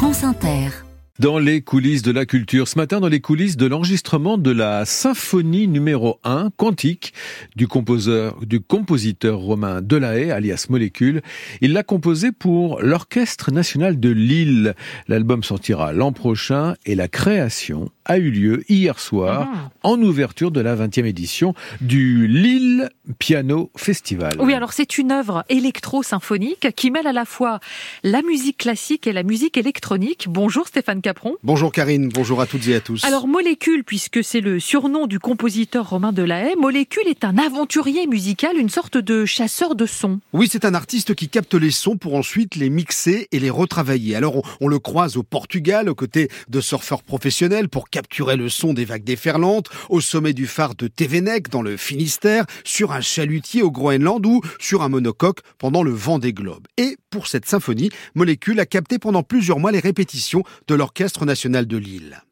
France Inter. Dans les coulisses de la culture, ce matin dans les coulisses de l'enregistrement de la symphonie numéro 1, Quantique, du compositeur, du compositeur romain Delahaye, alias Molécule. Il l'a composé pour l'Orchestre National de Lille. L'album sortira l'an prochain et la création a eu lieu hier soir Ah. en ouverture de la 20e édition du Lille Piano Festival. Oui, alors c'est une œuvre électro-symphonique qui mêle à la fois la musique classique et la musique électronique. Bonjour Stéphane Capron. Bonjour Karine, bonjour à toutes et à tous. Alors Molécule, puisque c'est le surnom du compositeur Romain Delahaye, Molécule est un aventurier musical, une sorte de chasseur de sons. Oui, c'est un artiste qui capte les sons pour ensuite les mixer et les retravailler. Alors on, on le croise au Portugal aux côtés de surfeurs professionnels pour capturer le son des vagues déferlantes, au sommet du phare de Tevenec dans le Finistère, sur un chalutier au Groenland ou sur un monocoque pendant le vent des globes. Et pour cette symphonie, Molécule a capté pendant plusieurs mois les répétitions de l'Orchestre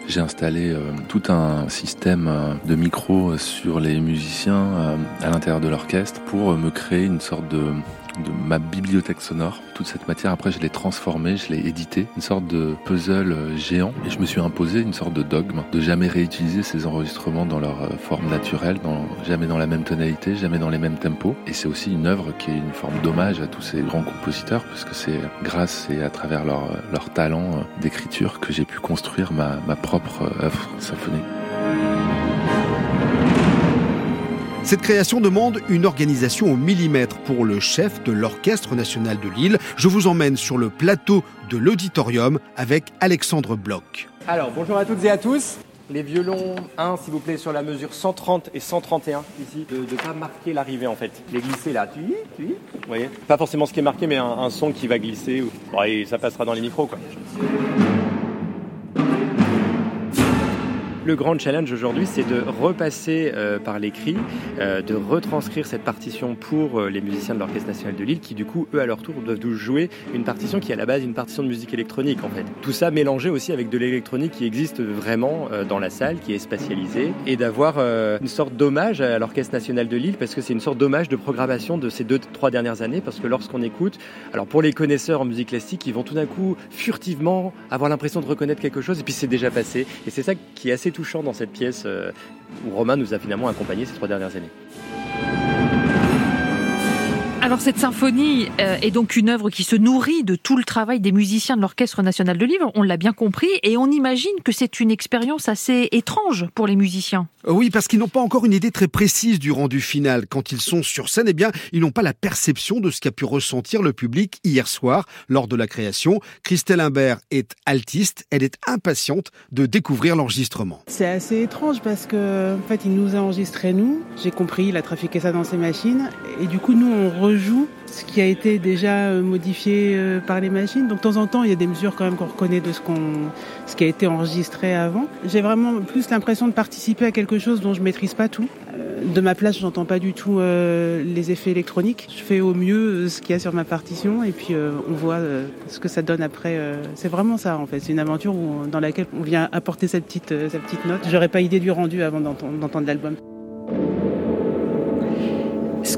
J'ai installé euh, tout un système euh, de micro sur les musiciens euh, à l'intérieur de l'orchestre pour me créer une sorte de, de ma bibliothèque sonore. Toute cette matière, après, je l'ai transformée, je l'ai éditée, une sorte de puzzle euh, géant. Et je me suis imposé une sorte de dogme de jamais réutiliser ces enregistrements dans leur euh, forme naturelle, jamais dans la même tonalité, jamais dans les mêmes tempos. Et c'est aussi une œuvre qui est une forme d'hommage à tous ces grands compositeurs, puisque c'est grâce et à travers leur, euh, talent d'écriture que j'ai pu construire ma, ma propre œuvre symphonique. Cette création demande une organisation au millimètre pour le chef de l'Orchestre national de Lille. Je vous emmène sur le plateau de l'auditorium avec Alexandre Bloch. Alors, bonjour à toutes et à tous. Les violons 1, s'il vous plaît, sur la mesure 130 et 131, ici, de ne pas marquer l'arrivée en fait. Les glisser là, tu tu Vous voyez Pas forcément ce qui est marqué, mais un, son qui va glisser. Ou... Ça passera dans les micros, quoi. Le grand challenge aujourd'hui, c'est de repasser euh, par l'écrit, euh, de retranscrire cette partition pour euh, les musiciens de l'Orchestre national de Lille, qui du coup, eux à leur tour, doivent jouer une partition qui est à la base une partition de musique électronique en fait. Tout ça mélangé aussi avec de l'électronique qui existe vraiment dans la salle, qui est spatialisée, et d'avoir une sorte d'hommage à l'Orchestre national de Lille, parce que c'est une sorte d'hommage de programmation de ces deux, trois dernières années, parce que lorsqu'on écoute, alors pour les connaisseurs en musique classique, ils vont tout d'un coup furtivement avoir l'impression de reconnaître quelque chose, et puis c'est déjà passé. Et c'est ça qui est assez touchant dans cette pièce euh, où Romain nous a finalement accompagnés ces trois dernières années. Alors cette symphonie euh, est donc une œuvre qui se nourrit de tout le travail des musiciens de l'Orchestre national de Lille, on l'a bien compris, et on imagine que c'est une expérience assez étrange pour les musiciens. Euh, Oui, parce qu'ils n'ont pas encore une idée très précise du rendu final. Quand ils sont sur scène, eh bien, ils n'ont pas la perception de ce qu'a pu ressentir le public hier soir lors de la création. Christelle Imbert est altiste. Elle est impatiente de découvrir l'enregistrement. C'est assez étrange parce que en fait il nous a enregistré nous. J'ai compris, il a trafiqué ça dans ses machines et du coup nous on ce qui a été déjà euh, modifié euh, par les machines. Donc de temps en temps il y a des mesures quand même qu'on reconnaît de ce qui a été enregistré avant. J'ai vraiment plus l'impression de participer à quelque chose dont je maîtrise pas tout. Euh, De ma place, j'entends pas du tout les effets électroniques. Je fais au mieux ce qu'il y a sur ma partition et puis on voit ce que ça donne après. C'est vraiment ça en fait. C'est une aventure dans laquelle on vient apporter cette petite, cette petite note. J'aurais pas idée du rendu avant d'entendre l'album.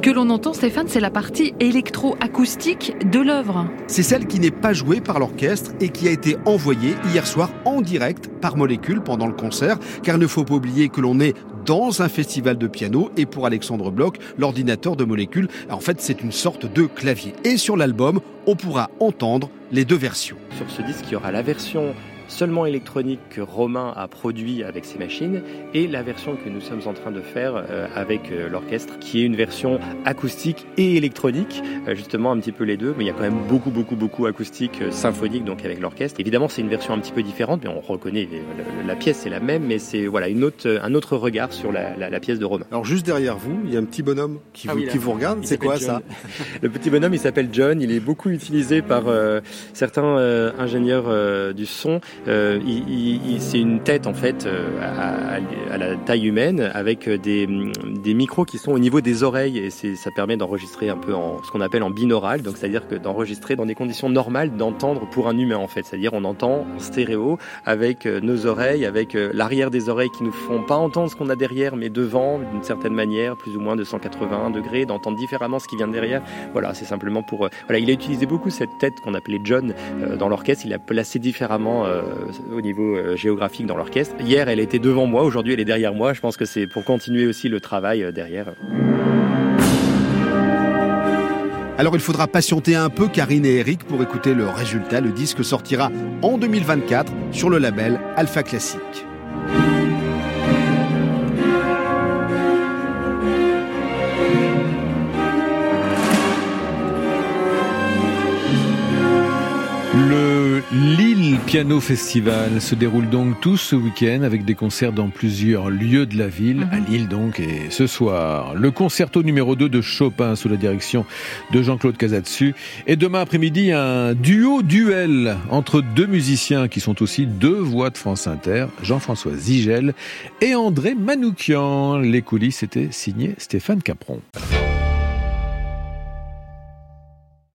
Ce que l'on entend, Stéphane, c'est la partie électro-acoustique de l'œuvre. C'est celle qui n'est pas jouée par l'orchestre et qui a été envoyée hier soir en direct par Molécule pendant le concert, car il ne faut pas oublier que l'on est dans un festival de piano et pour Alexandre Bloch, l'ordinateur de Molécule, en fait c'est une sorte de clavier. Et sur l'album, on pourra entendre les deux versions. Sur ce disque, il y aura la version seulement électronique que Romain a produit avec ses machines et la version que nous sommes en train de faire euh, avec euh, l'orchestre qui est une version acoustique et électronique euh, justement un petit peu les deux mais il y a quand même beaucoup beaucoup beaucoup acoustique symphonique donc avec l'orchestre évidemment c'est une version un petit peu différente mais on reconnaît la, pièce c'est la même mais c'est voilà une autre, un autre regard sur la, la, la pièce de Romain Alors juste derrière vous, il y a un petit bonhomme qui, Ah vous, oui, qui vous regarde. C'est quoi ça. Le petit bonhomme, il s'appelle John. Il est beaucoup utilisé par euh, certains euh, ingénieurs euh, du son c'est une tête en fait à, la taille humaine avec des, des, micros qui sont au niveau des oreilles et ça permet d'enregistrer un peu en ce qu'on appelle en binaural, donc c'est-à-dire que d'enregistrer dans des conditions normales d'entendre pour un humain en fait, c'est-à-dire on entend en stéréo avec nos oreilles, avec l'arrière des oreilles qui nous font pas entendre ce qu'on a derrière mais devant d'une certaine manière, plus ou moins de 180 degrés, d'entendre différemment ce qui vient derrière. Voilà, c'est simplement pour voilà, il a utilisé beaucoup cette tête qu'on appelait John euh, dans l'orchestre. Il l'a placée différemment euh, au niveau euh, géographique dans l'orchestre. Hier, elle était devant moi. Aujourd'hui, elle est derrière moi. Je pense que c'est pour continuer aussi le travail derrière. Alors il faudra patienter un peu Karine et Eric pour écouter le résultat. Le disque sortira en 2024 sur le label Alpha Classique. Piano Festival se déroule donc tout ce week-end avec des concerts dans plusieurs lieux de la ville, à mhm. Lille donc, et ce soir, le concerto numéro 2 de Chopin sous la direction de Jean-Claude Casatsu, et demain après-midi un duo-duel entre deux musiciens qui sont aussi deux voix de France Inter, Jean-François Zigel et André Manoukian. Les coulisses étaient signées Stéphane Capron.